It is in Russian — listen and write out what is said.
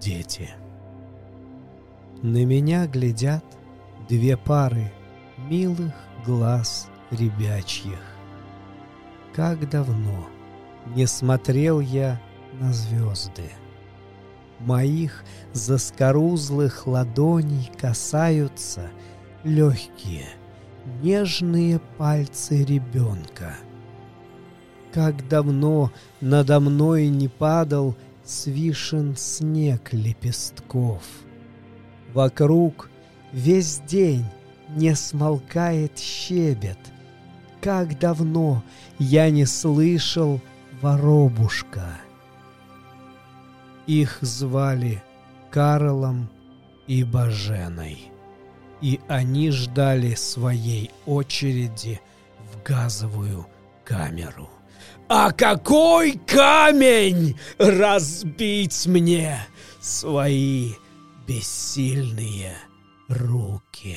дети. На меня глядят две пары милых глаз ребячьих. Как давно не смотрел я на звезды. Моих заскорузлых ладоней касаются легкие, нежные пальцы ребенка. Как давно надо мной не падал свишен снег лепестков. Вокруг весь день не смолкает щебет. Как давно я не слышал воробушка. Их звали Карлом и Баженой, и они ждали своей очереди в газовую камеру. А какой камень разбить мне свои бессильные руки?